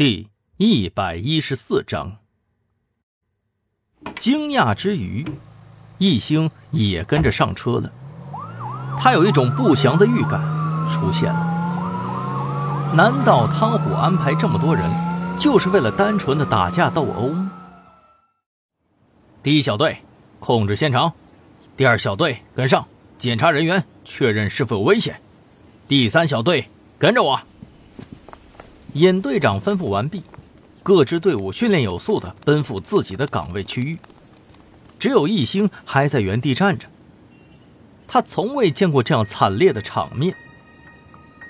第一百一十四章，惊讶之余，易星也跟着上车了。他有一种不祥的预感出现了。难道汤虎安排这么多人，就是为了单纯的打架斗殴？第一小队控制现场，第二小队跟上检查人员，确认是否有危险。第三小队跟着我。尹队长吩咐完毕，各支队伍训练有素的奔赴自己的岗位区域。只有一星还在原地站着。他从未见过这样惨烈的场面。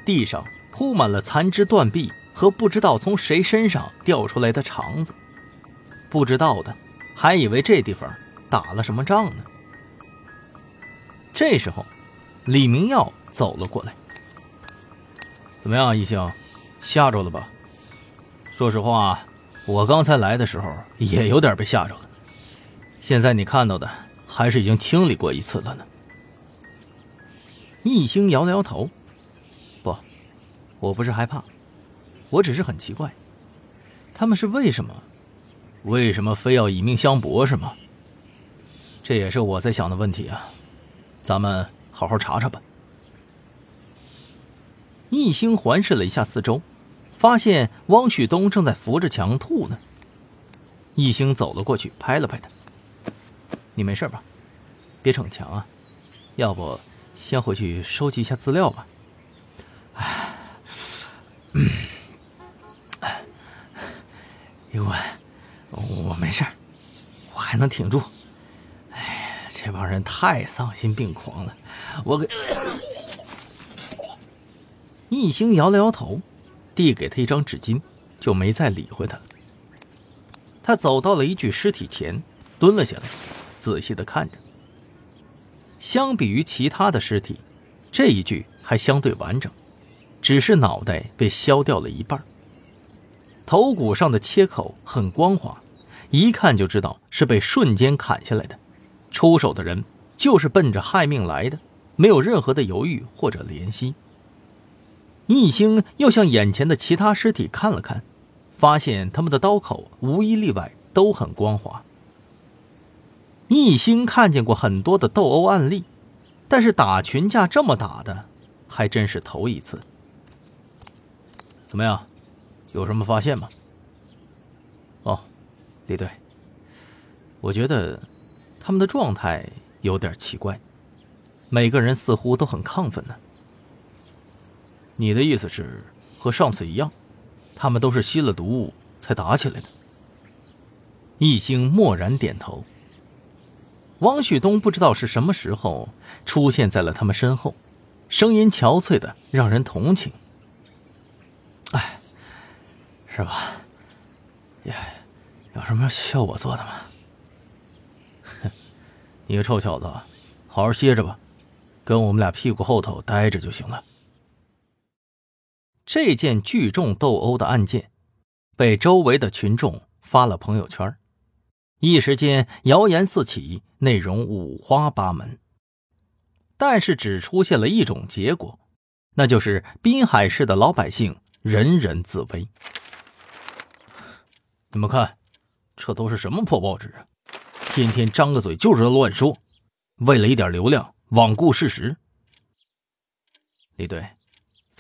地上铺满了残肢断臂和不知道从谁身上掉出来的肠子。不知道的还以为这地方打了什么仗呢。这时候，李明耀走了过来。怎么样，一星？吓着了吧？说实话，我刚才来的时候也有点被吓着了。现在你看到的，还是已经清理过一次了呢。易星摇了摇头：“不，我不是害怕，我只是很奇怪，他们是为什么？为什么非要以命相搏是吗？这也是我在想的问题啊。咱们好好查查吧。”易星环视了一下四周。发现汪旭东正在扶着墙吐呢。易星走了过去，拍了拍他：“你没事吧？别逞强啊！要不先回去收集一下资料吧。”“哎，余文，我没事，我还能挺住。哎，这帮人太丧心病狂了，我给……”易星摇了摇头。递给他一张纸巾，就没再理会他。他走到了一具尸体前，蹲了下来，仔细的看着。相比于其他的尸体，这一具还相对完整，只是脑袋被削掉了一半。头骨上的切口很光滑，一看就知道是被瞬间砍下来的。出手的人就是奔着害命来的，没有任何的犹豫或者怜惜。易星又向眼前的其他尸体看了看，发现他们的刀口无一例外都很光滑。易星看见过很多的斗殴案例，但是打群架这么打的，还真是头一次。怎么样，有什么发现吗？哦，李队，我觉得他们的状态有点奇怪，每个人似乎都很亢奋呢。你的意思是，和上次一样，他们都是吸了毒才打起来的。易星默然点头。汪旭东不知道是什么时候出现在了他们身后，声音憔悴的让人同情。哎，是吧？也有什么需要我做的吗？哼，你个臭小子，好好歇着吧，跟我们俩屁股后头待着就行了。这件聚众斗殴的案件，被周围的群众发了朋友圈，一时间谣言四起，内容五花八门。但是只出现了一种结果，那就是滨海市的老百姓人人自危。你们看，这都是什么破报纸啊？天天张个嘴就知道乱说，为了一点流量，罔顾事实。李队。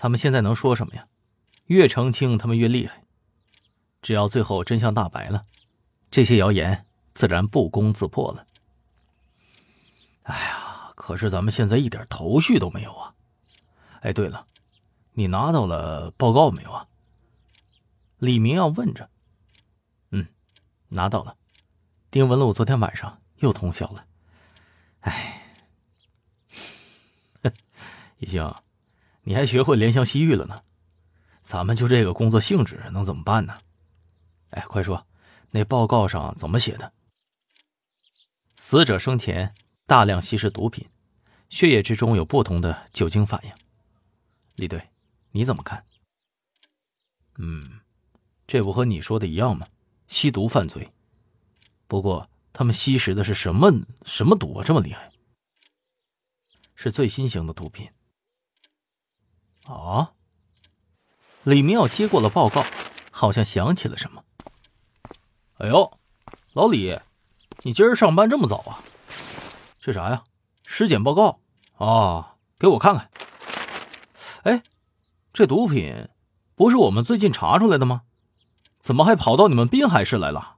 他们现在能说什么呀？越澄清他们越厉害。只要最后真相大白了，这些谣言自然不攻自破了。哎呀，可是咱们现在一点头绪都没有啊！哎，对了，你拿到了报告没有啊？李明耀问着。嗯，拿到了。丁文璐昨天晚上又通宵了。哎，已经。你还学会怜香惜玉了呢，咱们就这个工作性质能怎么办呢？哎，快说，那报告上怎么写的？死者生前大量吸食毒品，血液之中有不同的酒精反应。李队，你怎么看？嗯，这不和你说的一样吗？吸毒犯罪。不过他们吸食的是什么什么毒啊？这么厉害？是最新型的毒品。啊！李明耀接过了报告，好像想起了什么。哎呦，老李，你今儿上班这么早啊？这啥呀？尸检报告啊，给我看看。哎，这毒品不是我们最近查出来的吗？怎么还跑到你们滨海市来了？